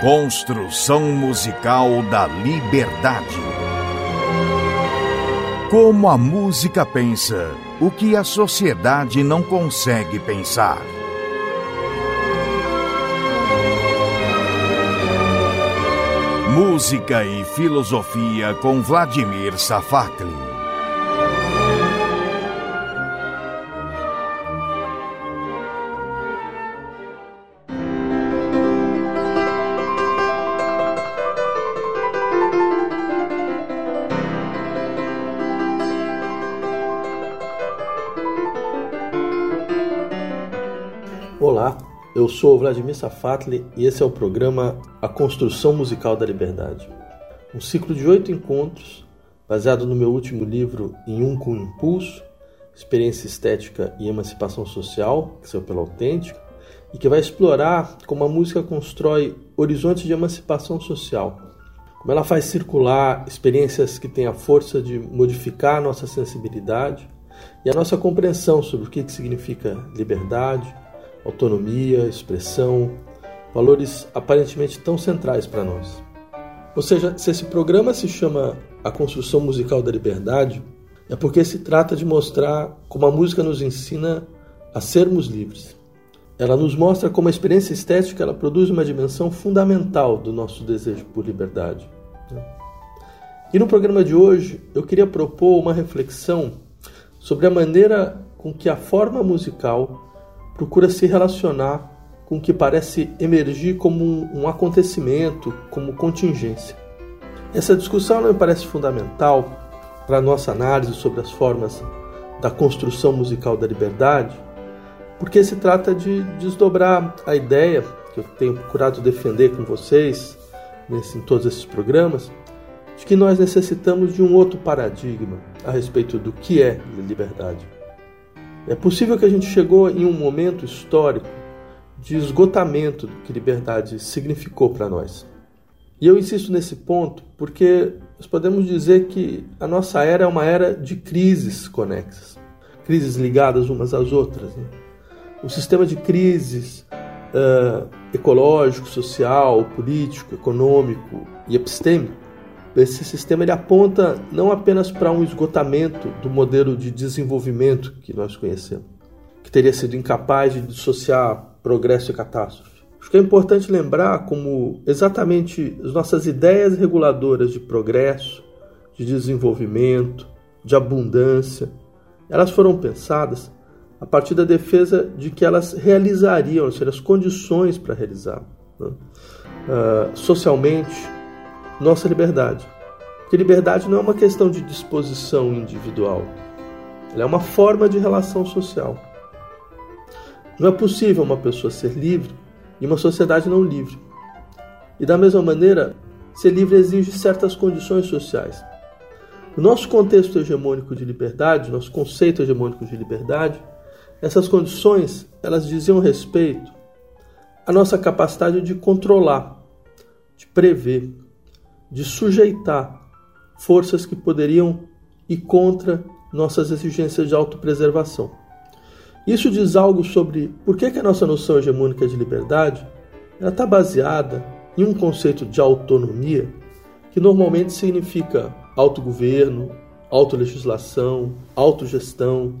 Construção musical da liberdade. Como a música pensa, o que a sociedade não consegue pensar. Música e filosofia com Vladimir Safatli. Sou Vladimir Safatli e esse é o programa A Construção Musical da Liberdade. Um ciclo de oito encontros baseado no meu último livro Em Um com Impulso, Experiência Estética e Emancipação Social, que saiu pela Autêntica, e que vai explorar como a música constrói horizontes de emancipação social, como ela faz circular experiências que têm a força de modificar a nossa sensibilidade e a nossa compreensão sobre o que significa liberdade, autonomia, expressão, valores aparentemente tão centrais para nós. Ou seja, se esse programa se chama A Construção Musical da Liberdade, é porque se trata de mostrar como a música nos ensina a sermos livres. Ela nos mostra como a experiência estética ela produz uma dimensão fundamental do nosso desejo por liberdade. E no programa de hoje eu queria propor uma reflexão sobre a maneira com que a forma musical procura se relacionar com o que parece emergir como um, acontecimento, como contingência. Essa discussão me parece fundamental para a nossa análise sobre as formas da construção musical da liberdade, porque se trata de desdobrar a ideia que eu tenho procurado defender com vocês nesse, em todos esses programas, de que nós necessitamos de um outro paradigma a respeito do que é liberdade. É possível que a gente chegou em um momento histórico de esgotamento do que liberdade significou para nós. E eu insisto nesse ponto porque nós podemos dizer que a nossa era é uma era de crises conexas, crises ligadas umas às outras. Né? O sistema de crises uh, ecológico, social, político, econômico e epistêmico esse sistema ele aponta não apenas para um esgotamento do modelo de desenvolvimento que nós conhecemos, que teria sido incapaz de dissociar progresso e catástrofe. Acho que é importante lembrar como exatamente as nossas ideias reguladoras de progresso, de desenvolvimento, de abundância, elas foram pensadas a partir da defesa de que elas realizariam, ou seja, as condições para realizar. Né? Uh, socialmente, nossa liberdade. Porque liberdade não é uma questão de disposição individual, ela é uma forma de relação social. Não é possível uma pessoa ser livre e uma sociedade não livre. E da mesma maneira, ser livre exige certas condições sociais. No nosso contexto hegemônico de liberdade, nosso conceito hegemônico de liberdade, essas condições elas diziam respeito à nossa capacidade de controlar, de prever, de sujeitar forças que poderiam ir contra nossas exigências de autopreservação. Isso diz algo sobre por que, a nossa noção hegemônica de liberdade está baseada em um conceito de autonomia que normalmente significa autogoverno, autolegislação, autogestão,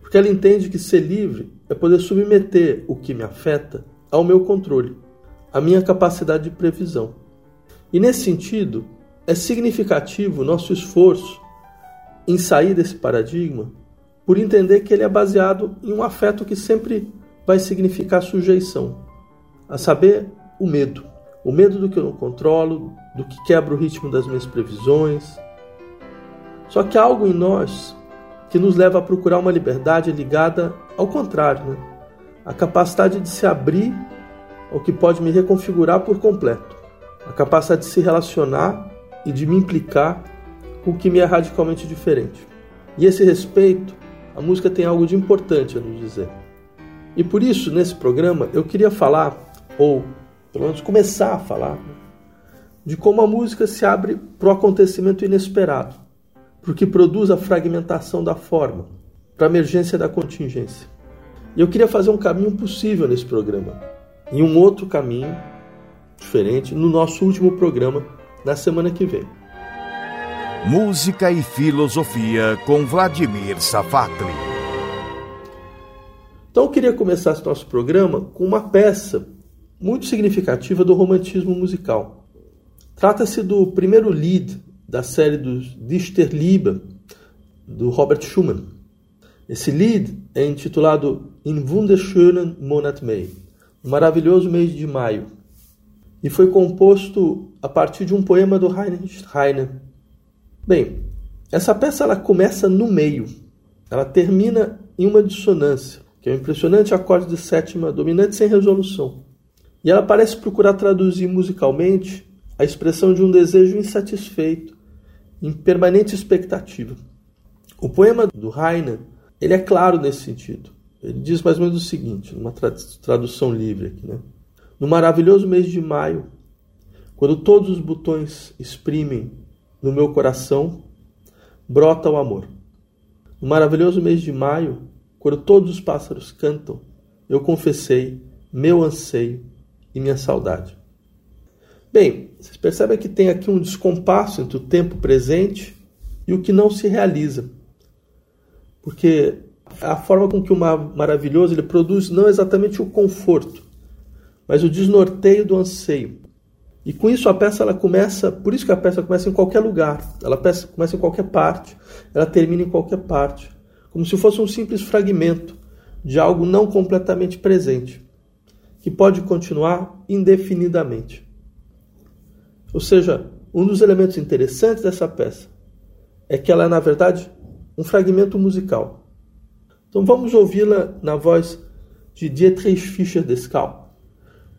porque ela entende que ser livre é poder submeter o que me afeta ao meu controle, à minha capacidade de previsão. E nesse sentido, é significativo nosso esforço em sair desse paradigma por entender que ele é baseado em um afeto que sempre vai significar sujeição, a saber, o medo. O medo do que eu não controlo, do que quebra o ritmo das minhas previsões. Só que há algo em nós que nos leva a procurar uma liberdade ligada ao contrário, né? a capacidade de se abrir ao que pode me reconfigurar por completo a capacidade de se relacionar e de me implicar com o que me é radicalmente diferente. E esse respeito, a música tem algo de importante a nos dizer. E por isso, nesse programa, eu queria falar, ou pelo menos começar a falar, de como a música se abre para o acontecimento inesperado, para o que produz a fragmentação da forma, para a emergência da contingência. E eu queria fazer um caminho possível nesse programa, e um outro caminho diferente no nosso último programa na semana que vem. Música e Filosofia com Vladimir Safatli. Então eu queria começar esse nosso programa com uma peça muito significativa do romantismo musical. Trata-se do primeiro lead da série dos Dichterliebe, do Robert Schumann. Esse lead é intitulado In wunderschönen Monat Mai, um maravilhoso mês de maio, e foi composto a partir de um poema do Heine. Bem, essa peça ela começa no meio, ela termina em uma dissonância, que é um impressionante acorde de sétima dominante sem resolução. E ela parece procurar traduzir musicalmente a expressão de um desejo insatisfeito, em permanente expectativa. O poema do Heine, ele é claro nesse sentido. Ele diz mais ou menos o seguinte, numa tradução livre aqui, né? No maravilhoso mês de maio, quando todos os botões exprimem no meu coração, brota o amor. No maravilhoso mês de maio, quando todos os pássaros cantam, eu confessei meu anseio e minha saudade. Bem, vocês percebem que tem aqui um descompasso entre o tempo presente e o que não se realiza. Porque a forma com que o maravilhoso ele produz não exatamente o conforto, mas o desnorteio do anseio. E com isso a peça ela começa, por isso que a peça começa em qualquer lugar, ela começa em qualquer parte, ela termina em qualquer parte, como se fosse um simples fragmento de algo não completamente presente, que pode continuar indefinidamente. Ou seja, um dos elementos interessantes dessa peça é que ela é, na verdade, um fragmento musical. Então vamos ouvi-la na voz de Dietrich Fischer-Descal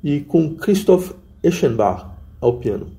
e com Christoph Eschenbach ao piano.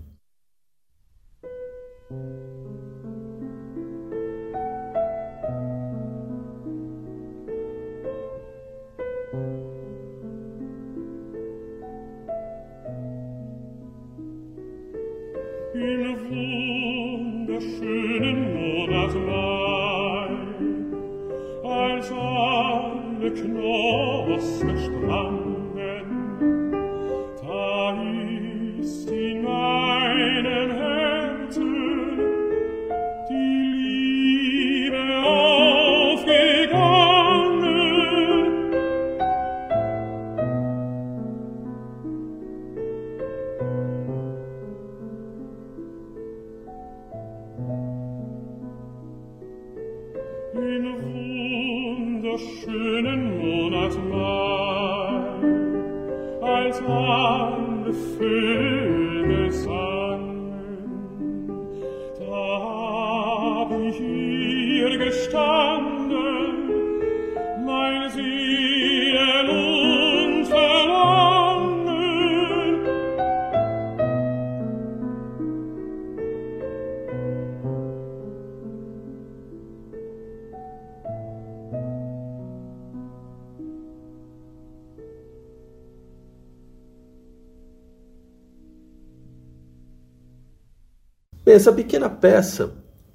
Essa pequena peça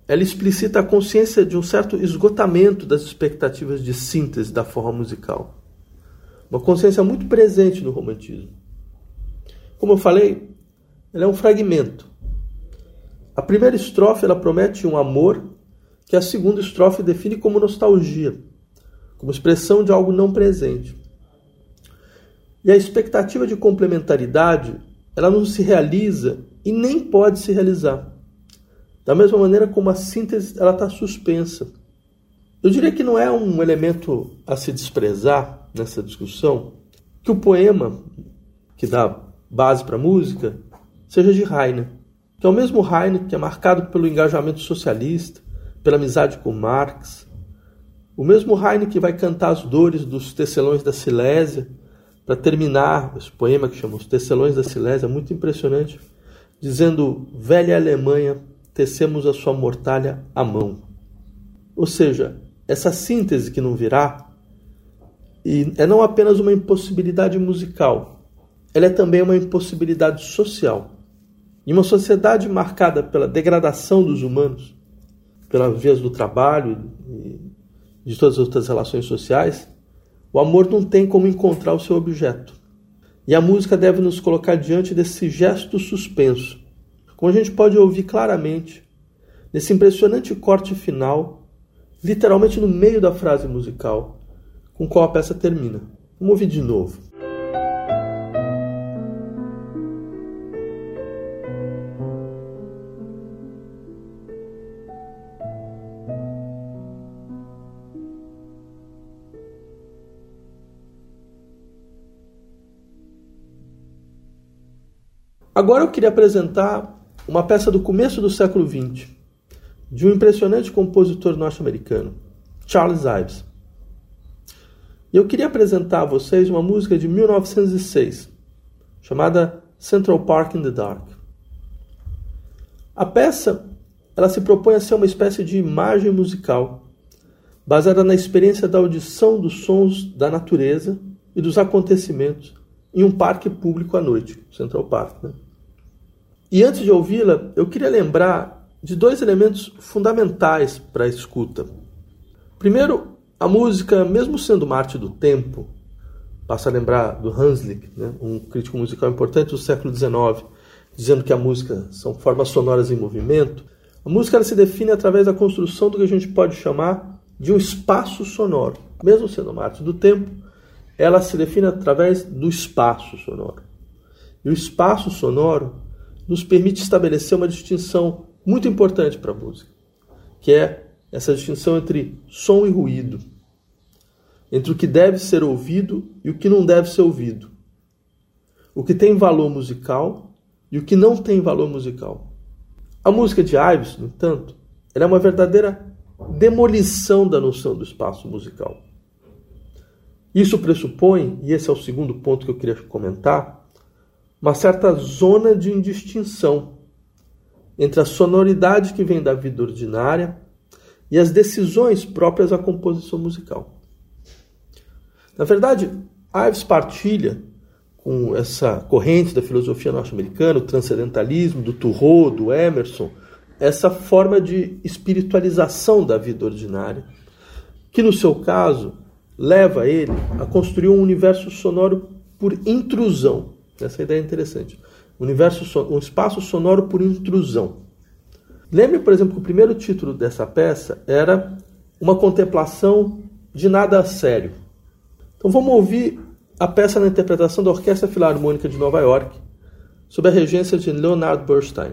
ela explicita a consciência de um certo esgotamento das expectativas de síntese da forma musical. Uma consciência muito presente no romantismo. Como eu falei, ela é um fragmento. A primeira estrofe ela promete um amor que a segunda estrofe define como nostalgia, como expressão de algo não presente. E a expectativa de complementaridade, ela não se realiza e nem pode se realizar. Da mesma maneira como a síntese ela está suspensa. Eu diria que não é um elemento a se desprezar nessa discussão que o poema que dá base para a música seja de Heine, que é o mesmo Heine que é marcado pelo engajamento socialista, pela amizade com Marx, o mesmo Heine que vai cantar as dores dos tecelões da Silésia para terminar esse poema que chama Os Tecelões da Silésia, muito impressionante, dizendo: Velha Alemanha, tecemos a sua mortalha à mão. Ou seja, essa síntese que não virá é não apenas uma impossibilidade musical, ela é também uma impossibilidade social. Em uma sociedade marcada pela degradação dos humanos, pelas vias do trabalho e de todas as outras relações sociais, o amor não tem como encontrar o seu objeto. E a música deve nos colocar diante desse gesto suspenso, como a gente pode ouvir claramente nesse impressionante corte final, literalmente no meio da frase musical, com qual a peça termina. Vamos ouvir de novo. Agora eu queria apresentar uma peça do começo do século XX, de um impressionante compositor norte-americano, Charles Ives. E eu queria apresentar a vocês uma música de 1906, chamada Central Park in the Dark. A peça ela se propõe a ser uma espécie de imagem musical, baseada na experiência da audição dos sons da natureza e dos acontecimentos em um parque público à noite, Central Park. Né? E antes de ouvi-la, eu queria lembrar de dois elementos fundamentais para a escuta. Primeiro, a música, mesmo sendo uma arte do tempo, passa a lembrar do Hanslick, né, um crítico musical importante do século XIX, dizendo que a música são formas sonoras em movimento. A música se define através da construção do que a gente pode chamar de um espaço sonoro. Mesmo sendo uma arte do tempo, ela se define através do espaço sonoro. E o espaço sonoro nos permite estabelecer uma distinção muito importante para a música, que é essa distinção entre som e ruído, entre o que deve ser ouvido e o que não deve ser ouvido, o que tem valor musical e o que não tem valor musical. A música de Ives, no entanto, é uma verdadeira demolição da noção do espaço musical. Isso pressupõe, e esse é o segundo ponto que eu queria comentar, uma certa zona de indistinção entre a sonoridade que vem da vida ordinária e as decisões próprias à composição musical. Na verdade, Ives partilha com essa corrente da filosofia norte-americana, o transcendentalismo, do Thoreau, do Emerson, essa forma de espiritualização da vida ordinária, que no seu caso leva ele a construir um universo sonoro por intrusão, essa ideia é interessante. Universo, um espaço sonoro por intrusão. Lembre, por exemplo, que o primeiro título dessa peça era Uma Contemplação de Nada Sério. Então vamos ouvir a peça na interpretação da Orquestra Filarmônica de Nova York, sob a regência de Leonard Bernstein.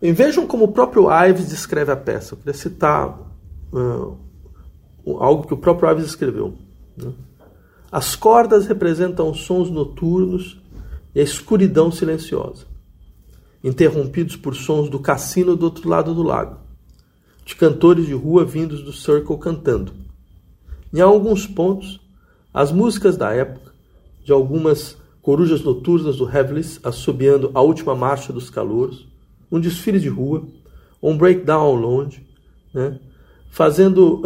Bem, vejam como o próprio Ives descreve a peça. Eu queria citar uh, algo que o próprio Ives escreveu. Né? As cordas representam sons noturnos e a escuridão silenciosa, interrompidos por sons do cassino do outro lado do lago, de cantores de rua vindos do circle cantando. Em alguns pontos, as músicas da época, de algumas corujas noturnas do Heavlis assobiando a última marcha dos calouros, um desfile de rua, um breakdown ao longe, né? fazendo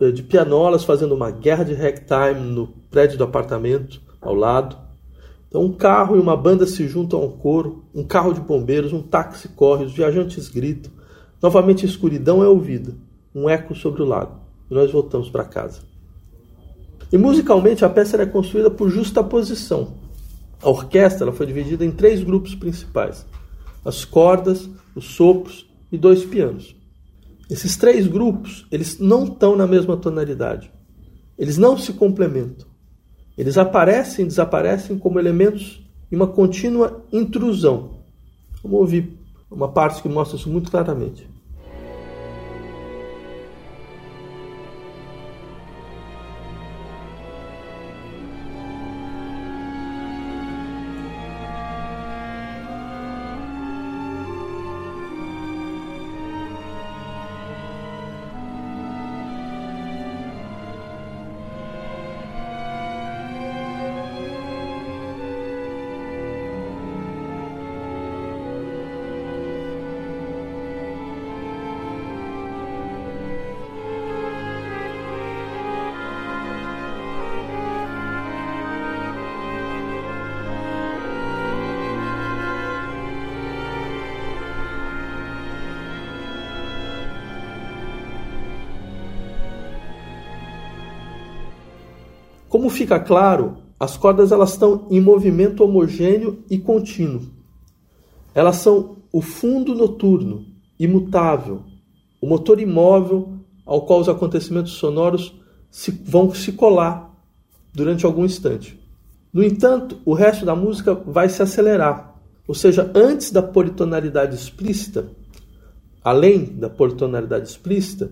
uh, de pianolas, fazendo uma guerra de ragtime no prédio do apartamento ao lado. Então, um carro e uma banda se juntam ao coro, um carro de bombeiros, um táxi corre, os viajantes gritam. Novamente a escuridão é ouvida, um eco sobre o lago. E nós voltamos para casa. E musicalmente a peça é construída por justaposição. A orquestra foi dividida em três grupos principais: as cordas, os sopros e dois pianos. Esses três grupos, eles não estão na mesma tonalidade. Eles não se complementam. Eles aparecem e desaparecem como elementos em uma contínua intrusão. Vamos ouvir uma parte que mostra isso muito claramente. Fica claro, as cordas elas estão em movimento homogêneo e contínuo. Elas são o fundo noturno, imutável, o motor imóvel ao qual os acontecimentos sonoros se, vão se colar durante algum instante. No entanto, o resto da música vai se acelerar, ou seja, antes da politonalidade explícita, além da politonalidade explícita,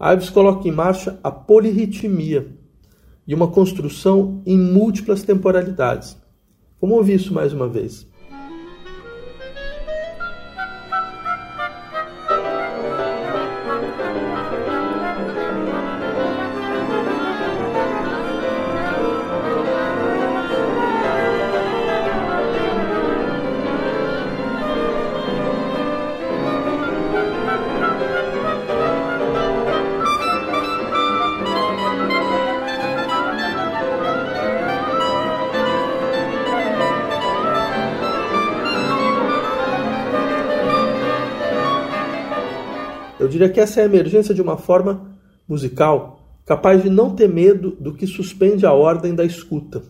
Ives coloca em marcha a polirritmia, de uma construção em múltiplas temporalidades. Vamos ouvir isso mais uma vez. Diria que essa é a emergência de uma forma musical capaz de não ter medo do que suspende a ordem da escuta.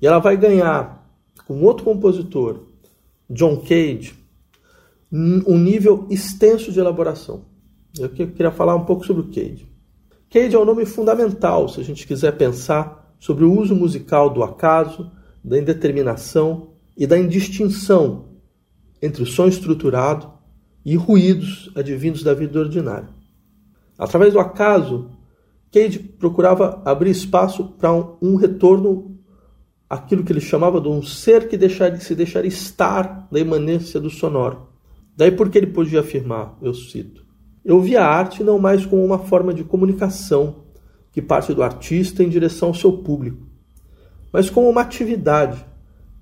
E ela vai ganhar, com outro compositor, John Cage, um nível extenso de elaboração. Eu queria falar um pouco sobre o Cage. Cage é um nome fundamental se a gente quiser pensar sobre o uso musical do acaso, da indeterminação e da indistinção entre o som estruturado e ruídos advindos da vida ordinária. Através do acaso, Cage procurava abrir espaço para um, um, retorno àquilo que ele chamava de um ser que deixar, se deixaria estar na imanência do sonoro. Daí porque ele podia afirmar, eu cito, eu vi a arte não mais como uma forma de comunicação que parte do artista em direção ao seu público, mas como uma atividade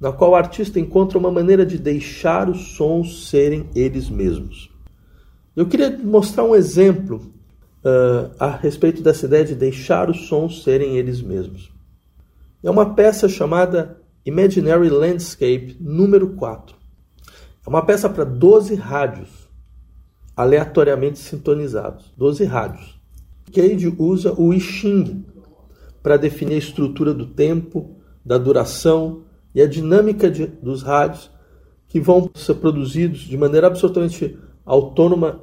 na qual o artista encontra uma maneira de deixar os sons serem eles mesmos. Eu queria mostrar um exemplo uh, a respeito dessa ideia de deixar os sons serem eles mesmos. É uma peça chamada Imaginary Landscape número 4. É uma peça para 12 rádios, aleatoriamente sintonizados. 12 rádios. Cage usa o I Ching para definir a estrutura do tempo, da duração, e a dinâmica de, dos rádios que vão ser produzidos de maneira absolutamente autônoma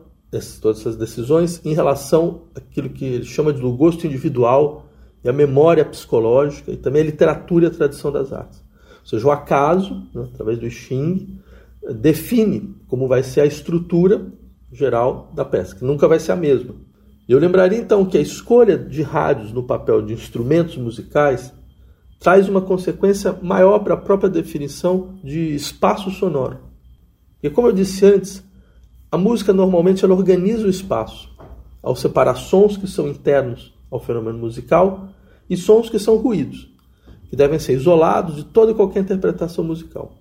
todas essas decisões em relação àquilo que ele chama de do gosto individual e a memória psicológica e também a literatura e a tradição das artes. Ou seja, o acaso, né, através do Xing, define como vai ser a estrutura geral da peça, que nunca vai ser a mesma. Eu lembraria então que a escolha de rádios no papel de instrumentos musicais traz uma consequência maior para a própria definição de espaço sonoro. E como eu disse antes, a música normalmente ela organiza o espaço ao separar sons que são internos ao fenômeno musical e sons que são ruídos, que devem ser isolados de toda e qualquer interpretação musical.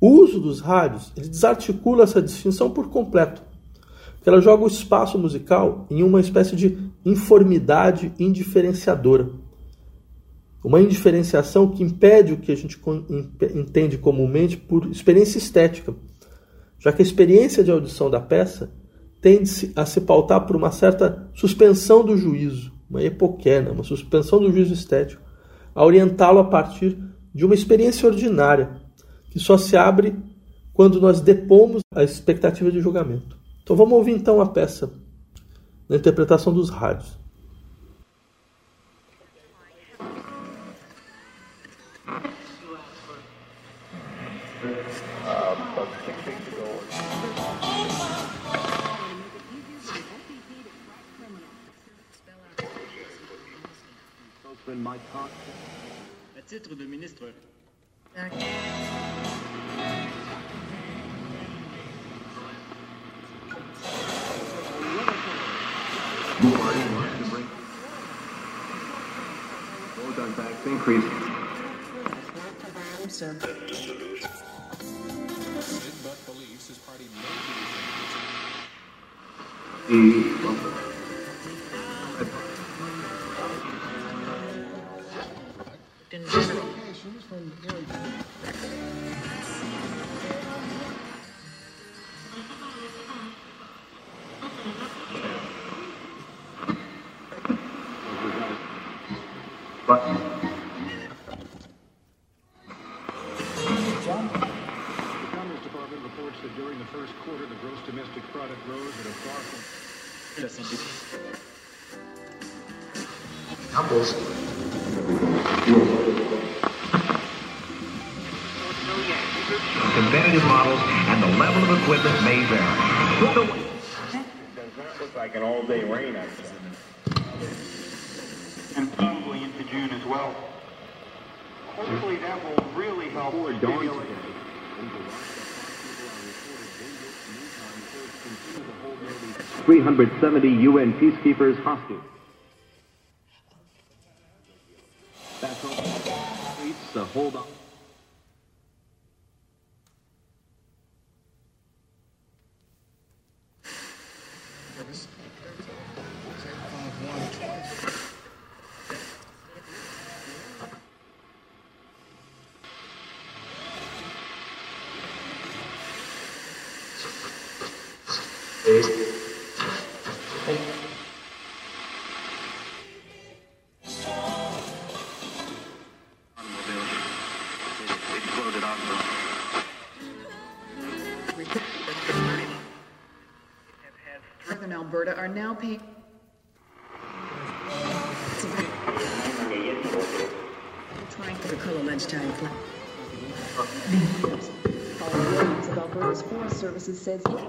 O uso dos rádios ele desarticula essa distinção por completo, porque ela joga o espaço musical em uma espécie de informidade indiferenciadora uma indiferenciação que impede o que a gente entende comumente por experiência estética, já que a experiência de audição da peça tende a se pautar por uma certa suspensão do juízo, uma epoquena, uma suspensão do juízo estético, a orientá-lo a partir de uma experiência ordinária, que só se abre quando nós depomos a expectativa de julgamento. Então vamos ouvir então a peça na interpretação dos rádios. À titre de ministre. increase. Sir. The In Three hundred seventy UN peacekeepers hostage. Back on the streets, hold on. Moses says,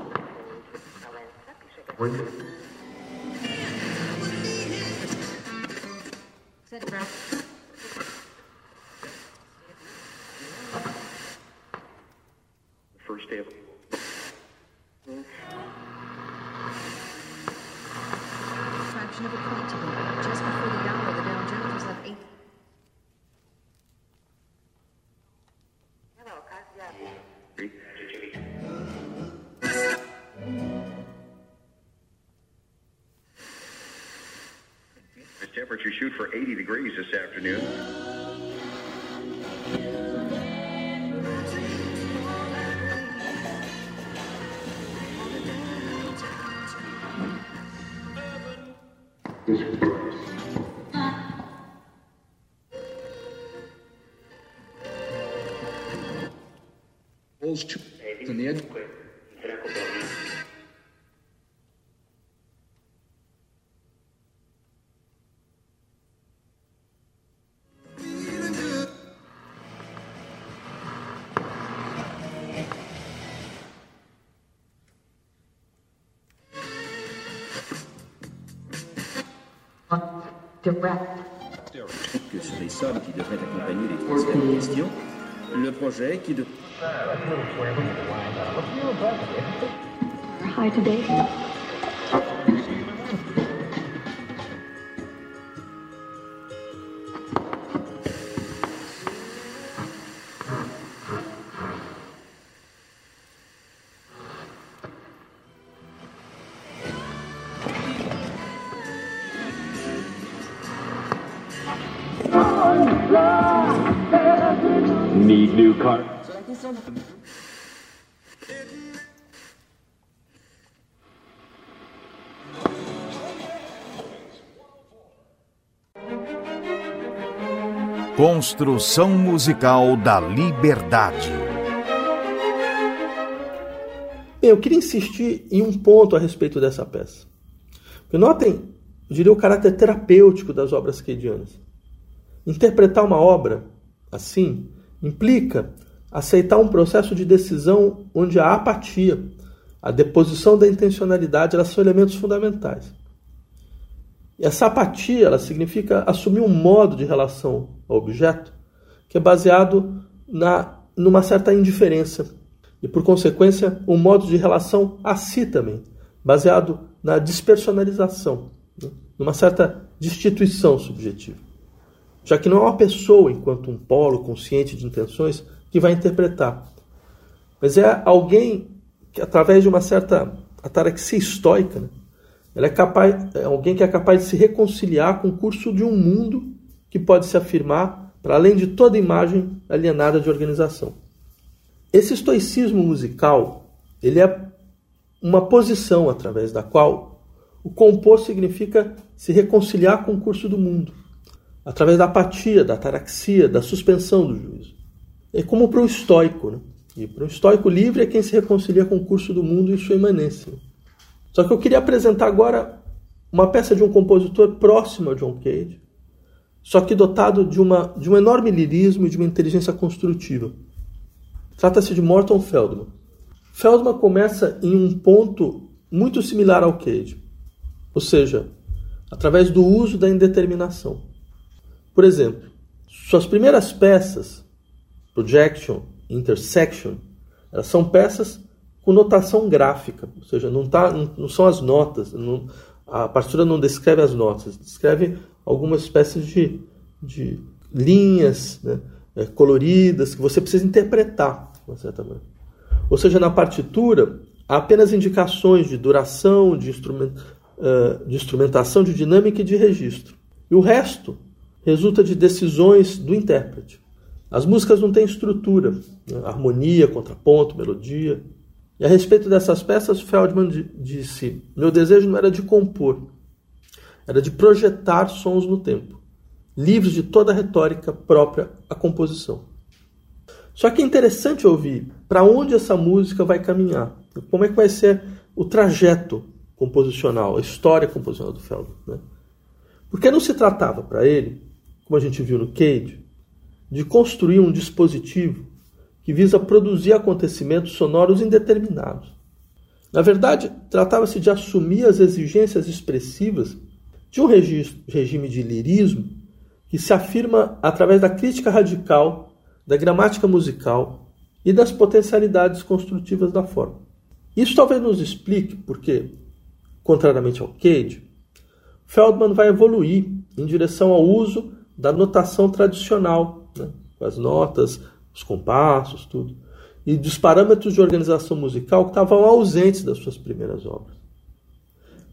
temperature shoot for 80 degrees this afternoon. Holes two from the edge. Direct, que sur les sommes qui devraient accompagner les transferts en question, le projet qui de... today. Construção musical da liberdade. Bem, eu queria insistir em um ponto a respeito dessa peça. Porque notem, eu diria, o caráter terapêutico das obras keydianas. Interpretar uma obra assim implica aceitar um processo de decisão onde a apatia, a deposição da intencionalidade, elas são elementos fundamentais. E essa apatia, ela significa assumir um modo de relação ao objeto que é baseado na numa certa indiferença e por consequência um modo de relação a si também, baseado na despersonalização, né? numa certa destituição subjetiva. Já que não é uma pessoa enquanto um polo consciente de intenções que vai interpretar, mas é alguém que através de uma certa ataraxia estoica, né? Ela é, capaz, é alguém que é capaz de se reconciliar com o curso de um mundo que pode se afirmar para além de toda imagem alienada de organização. Esse estoicismo musical, ele é uma posição através da qual o compor significa se reconciliar com o curso do mundo, através da apatia, da ataraxia, da suspensão do juízo. É como para um estoico, né? E para um estoico livre é quem se reconcilia com o curso do mundo e sua imanência. Só que eu queria apresentar agora uma peça de um compositor próximo a John Cage, só que dotado de, uma, de um enorme lirismo e de uma inteligência construtiva. Trata-se de Morton Feldman. Feldman começa em um ponto muito similar ao Cage, ou seja, através do uso da indeterminação. Por exemplo, suas primeiras peças, Projection, Intersection, elas são peças com notação gráfica, ou seja, não, tá, não, não são as notas, não, a partitura não descreve as notas, descreve algumas espécies de, de linhas né, é, coloridas que você precisa interpretar, de uma certa maneira. Ou seja, na partitura há apenas indicações de duração, de, uh, de instrumentação, de dinâmica e de registro. E o resto resulta de decisões do intérprete. As músicas não têm estrutura, né? harmonia, contraponto, melodia. E a respeito dessas peças, Feldman disse: Meu desejo não era de compor, era de projetar sons no tempo, livres de toda a retórica própria à composição. Só que é interessante ouvir para onde essa música vai caminhar, como é que vai ser o trajeto composicional, a história composicional do Feldman. Né? Porque não se tratava para ele, como a gente viu no Cage, de construir um dispositivo que visa produzir acontecimentos sonoros indeterminados. Na verdade, tratava-se de assumir as exigências expressivas de um regime de lirismo que se afirma através da crítica radical, da gramática musical e das potencialidades construtivas da forma. Isso talvez nos explique porque, contrariamente ao Cage, Feldman vai evoluir em direção ao uso da notação tradicional, as notas, os compassos, tudo, e dos parâmetros de organização musical que estavam ausentes das suas primeiras obras.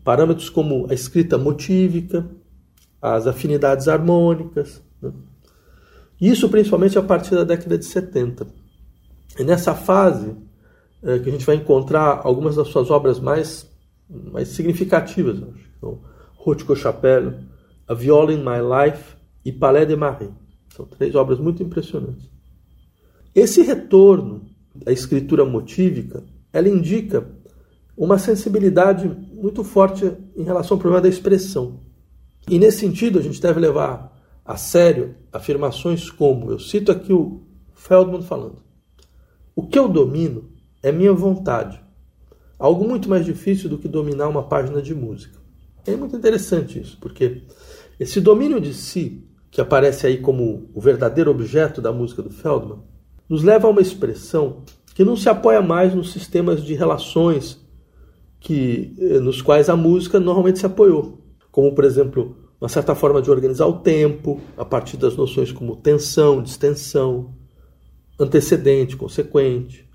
Parâmetros como a escrita motívica, as afinidades harmônicas. Né? Isso principalmente a partir da década de 70. É nessa fase é, que a gente vai encontrar algumas das suas obras mais, mais significativas. Acho. Então, Rothko Chapelle, A Viola in My Life e Palais de Marie. São três obras muito impressionantes. Esse retorno à escritura motívica, ela indica uma sensibilidade muito forte em relação ao problema da expressão. E nesse sentido, a gente deve levar a sério afirmações como, eu cito aqui o Feldman falando: O que eu domino é minha vontade. Algo muito mais difícil do que dominar uma página de música. É muito interessante isso, porque Esse domínio de si, que aparece aí como o verdadeiro objeto da música do Feldman, nos leva a uma expressão que não se apoia mais nos sistemas de relações que eh, nos quais a música normalmente se apoiou, como por exemplo uma certa forma de organizar o tempo a partir das noções como tensão, distensão, antecedente, consequente,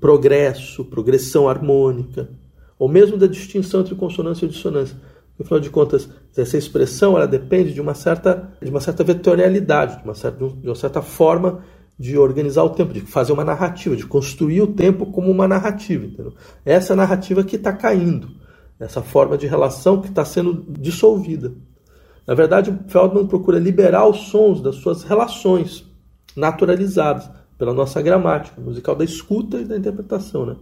progresso, progressão harmônica, ou mesmo da distinção entre consonância e dissonância. Afinal de contas, essa expressão ela depende de uma certa, de uma certa vetorialidade, de uma certa, de uma certa forma de organizar o tempo, de fazer uma narrativa, de construir o tempo como uma narrativa. Entendeu? Essa narrativa que está caindo essa forma de relação que está sendo dissolvida. Na verdade, Feldman procura liberar os sons das suas relações naturalizadas pela nossa gramática musical da escuta e da interpretação. Né?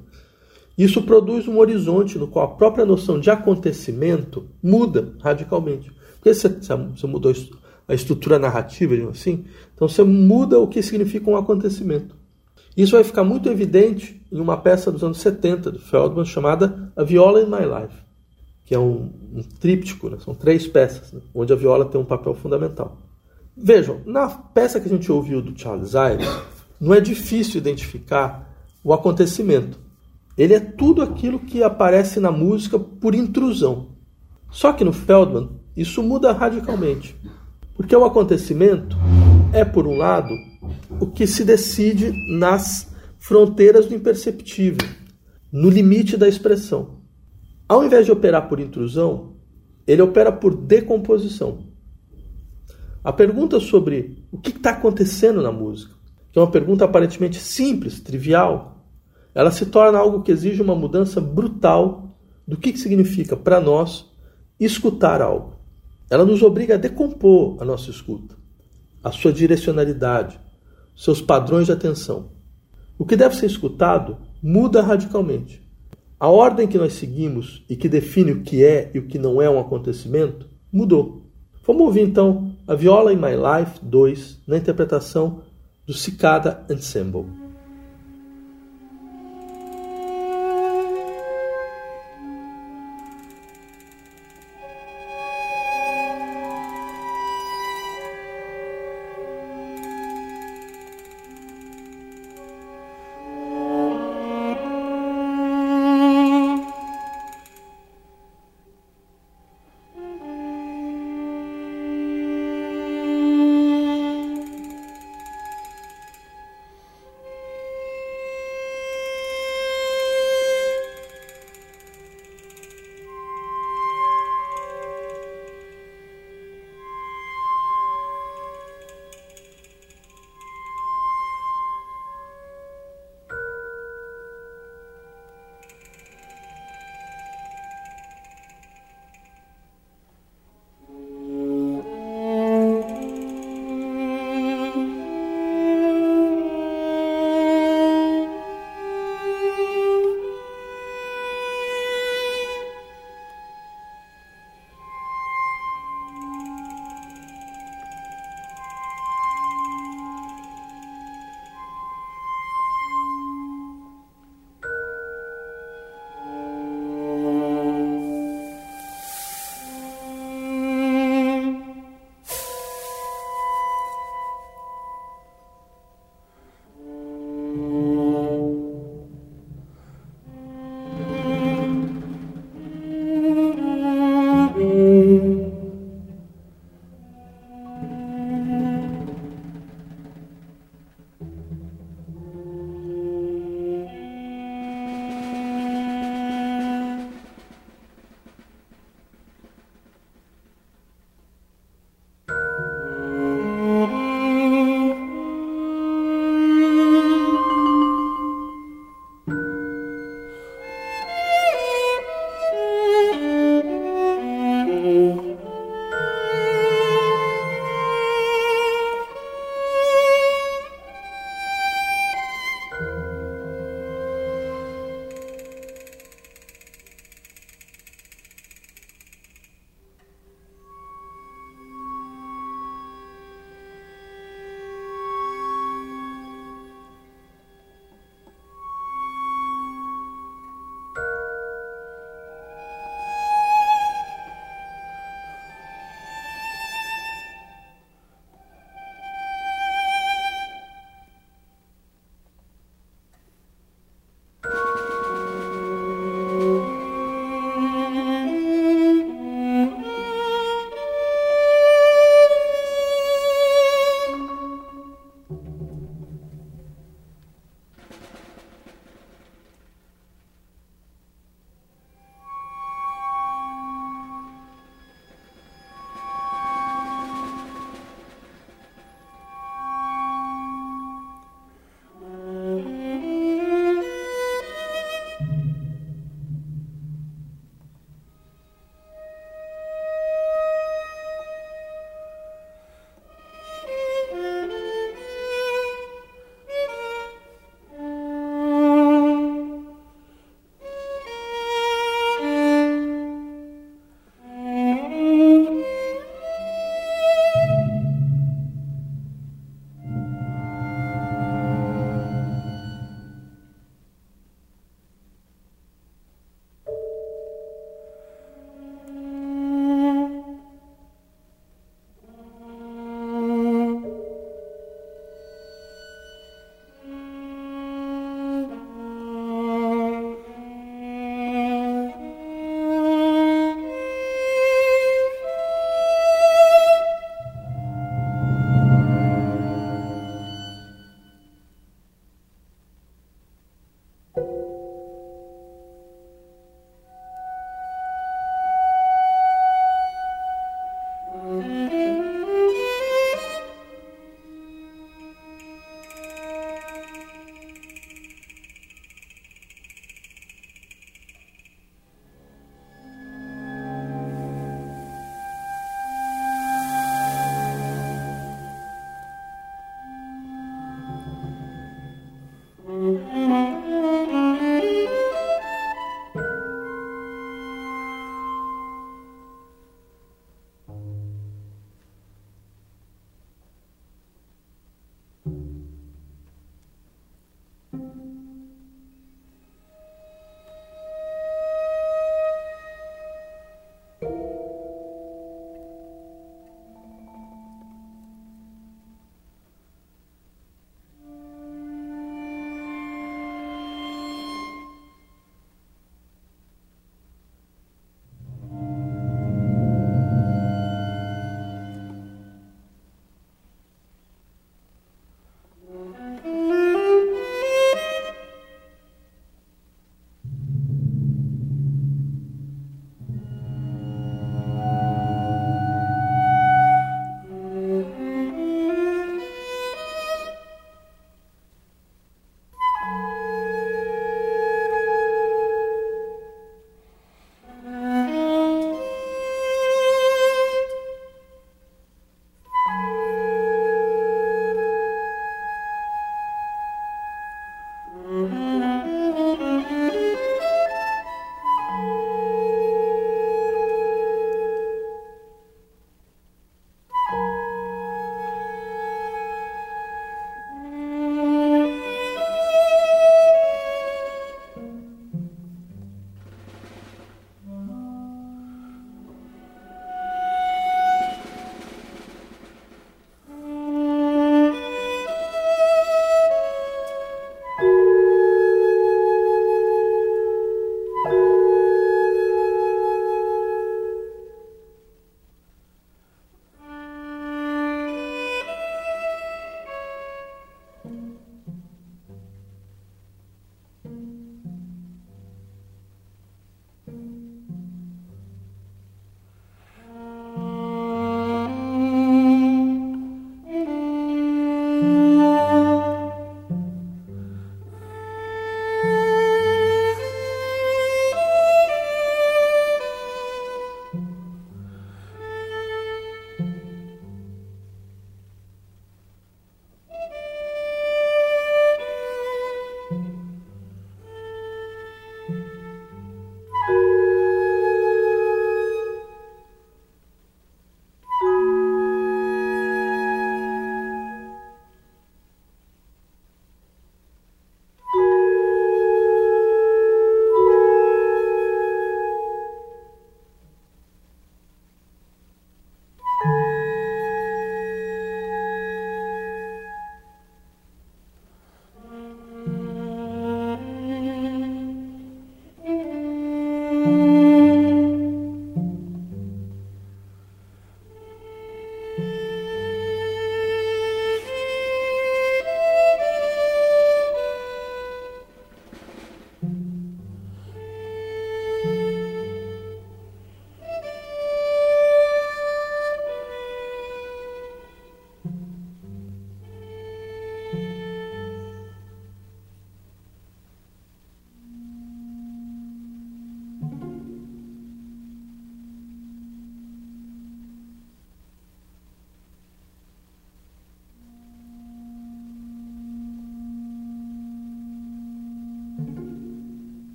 Isso produz um horizonte no qual a própria noção de acontecimento muda radicalmente. Porque você, você mudou a estrutura narrativa, assim, então você muda o que significa um acontecimento. Isso vai ficar muito evidente em uma peça dos anos 70 de Feldman chamada A Viola in My Life que é um, um tríptico, né? são três peças, né? onde a viola tem um papel fundamental. Vejam, na peça que a gente ouviu do Charles Ives, não é difícil identificar o acontecimento. Ele é tudo aquilo que aparece na música por intrusão. Só que no Feldman, isso muda radicalmente. Porque o acontecimento é, por um lado, o que se decide nas fronteiras do imperceptível, no limite da expressão. Ao invés de operar por intrusão, ele opera por decomposição. A pergunta sobre o que está acontecendo na música, que é uma pergunta aparentemente simples, trivial, ela se torna algo que exige uma mudança brutal do que significa para nós escutar algo. Ela nos obriga a decompor a nossa escuta, a sua direcionalidade, seus padrões de atenção. O que deve ser escutado muda radicalmente. A ordem que nós seguimos e que define o que é e o que não é um acontecimento mudou. Vamos ouvir então a Viola in My Life 2 na interpretação do Cicada Ensemble.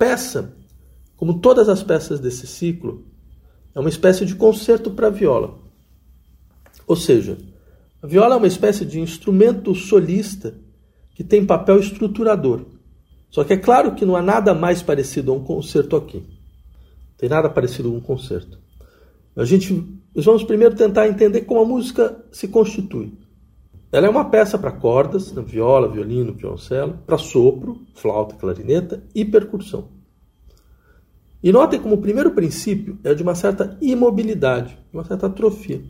Peça, como todas as peças desse ciclo, é uma espécie de concerto para viola. Ou seja, a viola é uma espécie de instrumento solista que tem papel estruturador. Só que é claro que não há nada mais parecido a um concerto aqui. Não tem nada parecido a um concerto. A gente, nós vamos primeiro tentar entender como a música se constitui. Ela é uma peça para cordas, né, viola, violino, violoncelo, para sopro, flauta, clarineta e percussão. E notem como o primeiro princípio é de uma certa imobilidade, uma certa atrofia.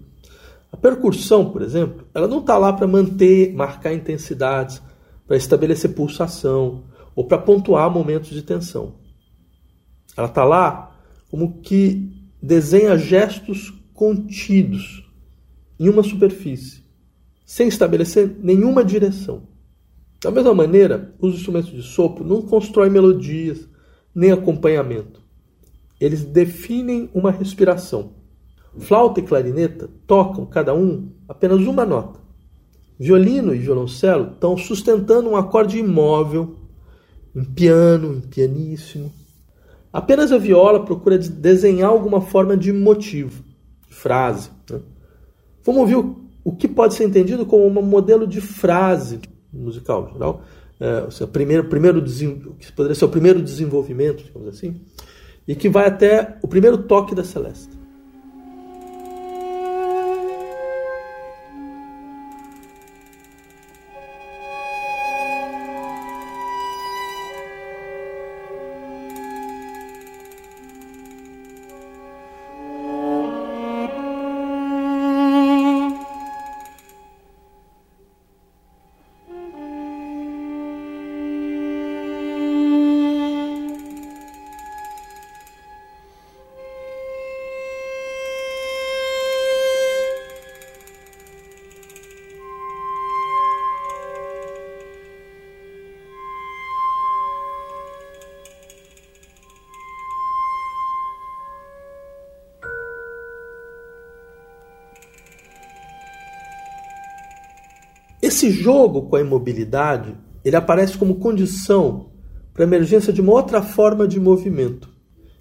A percussão, por exemplo, ela não está lá para manter, marcar intensidades, para estabelecer pulsação ou para pontuar momentos de tensão. Ela está lá como que desenha gestos contidos em uma superfície, sem estabelecer nenhuma direção. Da mesma maneira, os instrumentos de sopro não constroem melodias nem acompanhamento. Eles definem uma respiração. Flauta e clarineta tocam cada um apenas uma nota. Violino e violoncelo estão sustentando um acorde imóvel, em piano, em pianíssimo. Apenas a viola procura desenhar alguma forma de motivo, de frase. Né? Vamos ouvir o, o, que pode ser entendido como um modelo de frase musical, geral. É, ou seja, primeiro, primeiro que poderia ser o primeiro desenvolvimento, digamos assim, e que vai até o primeiro toque da celeste. Esse jogo com a imobilidade, ele aparece como condição para a emergência de uma outra forma de movimento.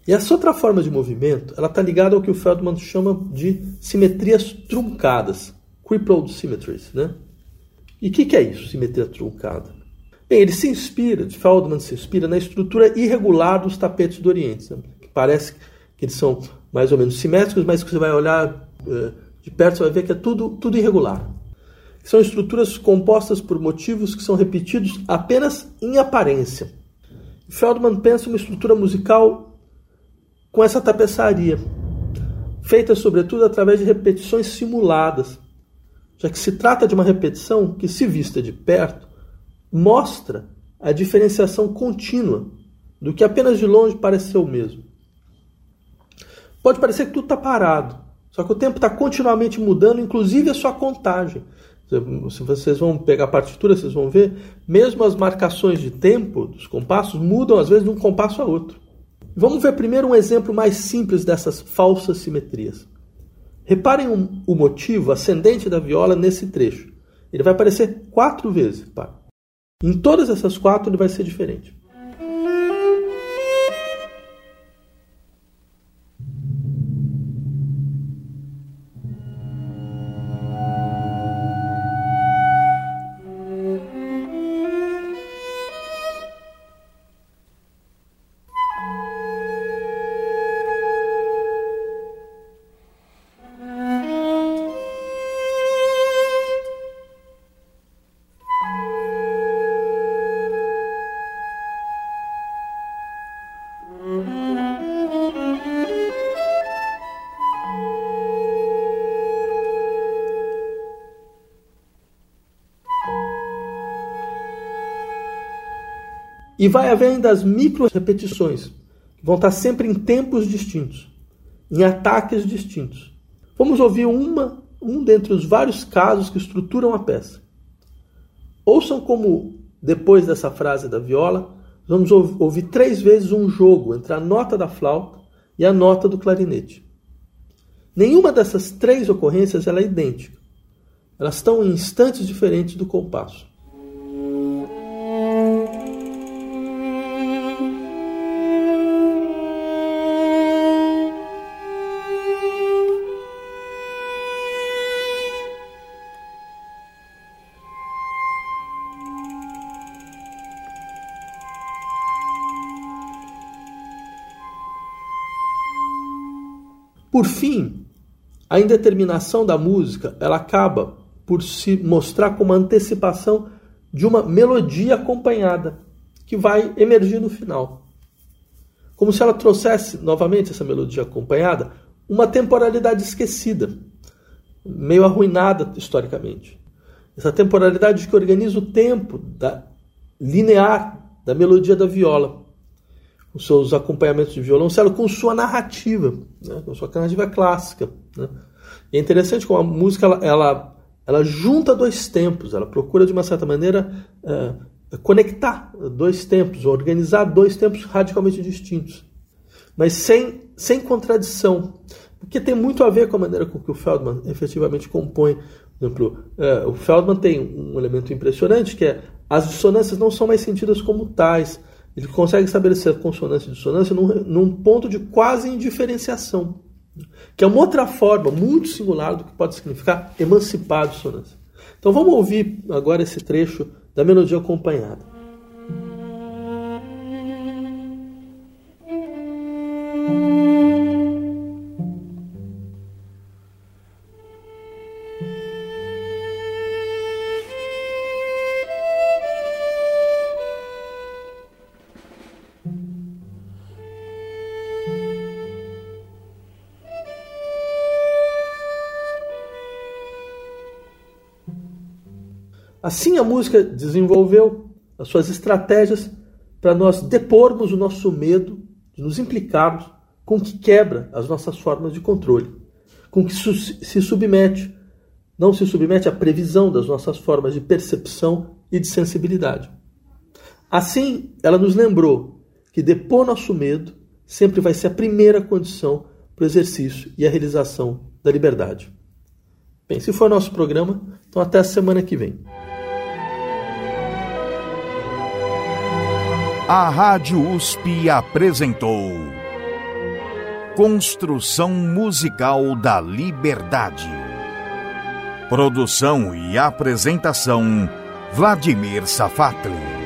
E essa outra forma de movimento, ela está ligada ao que o Feldman chama de simetrias truncadas, crippled symmetries, né? E o que, que é isso, simetria truncada? Bem, ele se inspira, Feldman se inspira na estrutura irregular dos tapetes do Oriente, né? que parece que eles são mais ou menos simétricos, mas que você vai olhar uh, de perto, você vai ver que é tudo, tudo irregular são estruturas compostas por motivos que são repetidos apenas em aparência. Feldman pensa uma estrutura musical com essa tapeçaria, feita sobretudo através de repetições simuladas, já que se trata de uma repetição que, se vista de perto, mostra a diferenciação contínua do que apenas de longe parece ser o mesmo. Pode parecer que tudo está parado, só que o tempo está continuamente mudando, inclusive a sua contagem. Se vocês vão pegar a partitura, vocês vão ver, mesmo as marcações de tempo dos compassos mudam às vezes de um compasso a outro. Vamos ver primeiro um exemplo mais simples dessas falsas simetrias. Reparem o motivo ascendente da viola nesse trecho. Ele vai aparecer quatro vezes. Em todas essas quatro ele vai ser diferente. E vai haver ainda as micro repetições, vão estar sempre em tempos distintos, em ataques distintos. Vamos ouvir uma, um dentre os vários casos que estruturam a peça. Ouçam como, depois dessa frase da viola, vamos ouvir três vezes um jogo entre a nota da flauta e a nota do clarinete. Nenhuma dessas três ocorrências é idêntica. Elas estão em instantes diferentes do compasso. Fim, a indeterminação da música ela acaba por se mostrar como antecipação de uma melodia acompanhada que vai emergir no final. Como se ela trouxesse novamente essa melodia acompanhada uma temporalidade esquecida, meio arruinada historicamente. Essa temporalidade que organiza o tempo da linear da melodia da viola, com seus acompanhamentos de violoncelo, com sua narrativa, né, com sua narrativa clássica. Né. E é interessante como a música ela, ela, ela, junta dois tempos, ela procura de uma certa maneira é, conectar dois tempos, organizar dois tempos radicalmente distintos, mas sem, sem contradição, porque tem muito a ver com a maneira com que o Feldman efetivamente compõe. Por exemplo, é, o Feldman tem um elemento impressionante que é as dissonâncias não são mais sentidas como tais. Ele consegue estabelecer consonância e dissonância num, num ponto de quase indiferenciação, que é uma outra forma muito singular do que pode significar emancipar a dissonância. Então vamos ouvir agora esse trecho da melodia acompanhada. Assim a música desenvolveu as suas estratégias para nós depormos o nosso medo de nos implicarmos com o que quebra as nossas formas de controle, com o que se submete, não se submete à previsão das nossas formas de percepção e de sensibilidade. Assim, ela nos lembrou que depor nosso medo sempre vai ser a primeira condição para o exercício e a realização da liberdade. Bem, se for nosso programa, então até a semana que vem. A Rádio USP apresentou Construção Musical da Liberdade. Produção e apresentação Vladimir Safatli.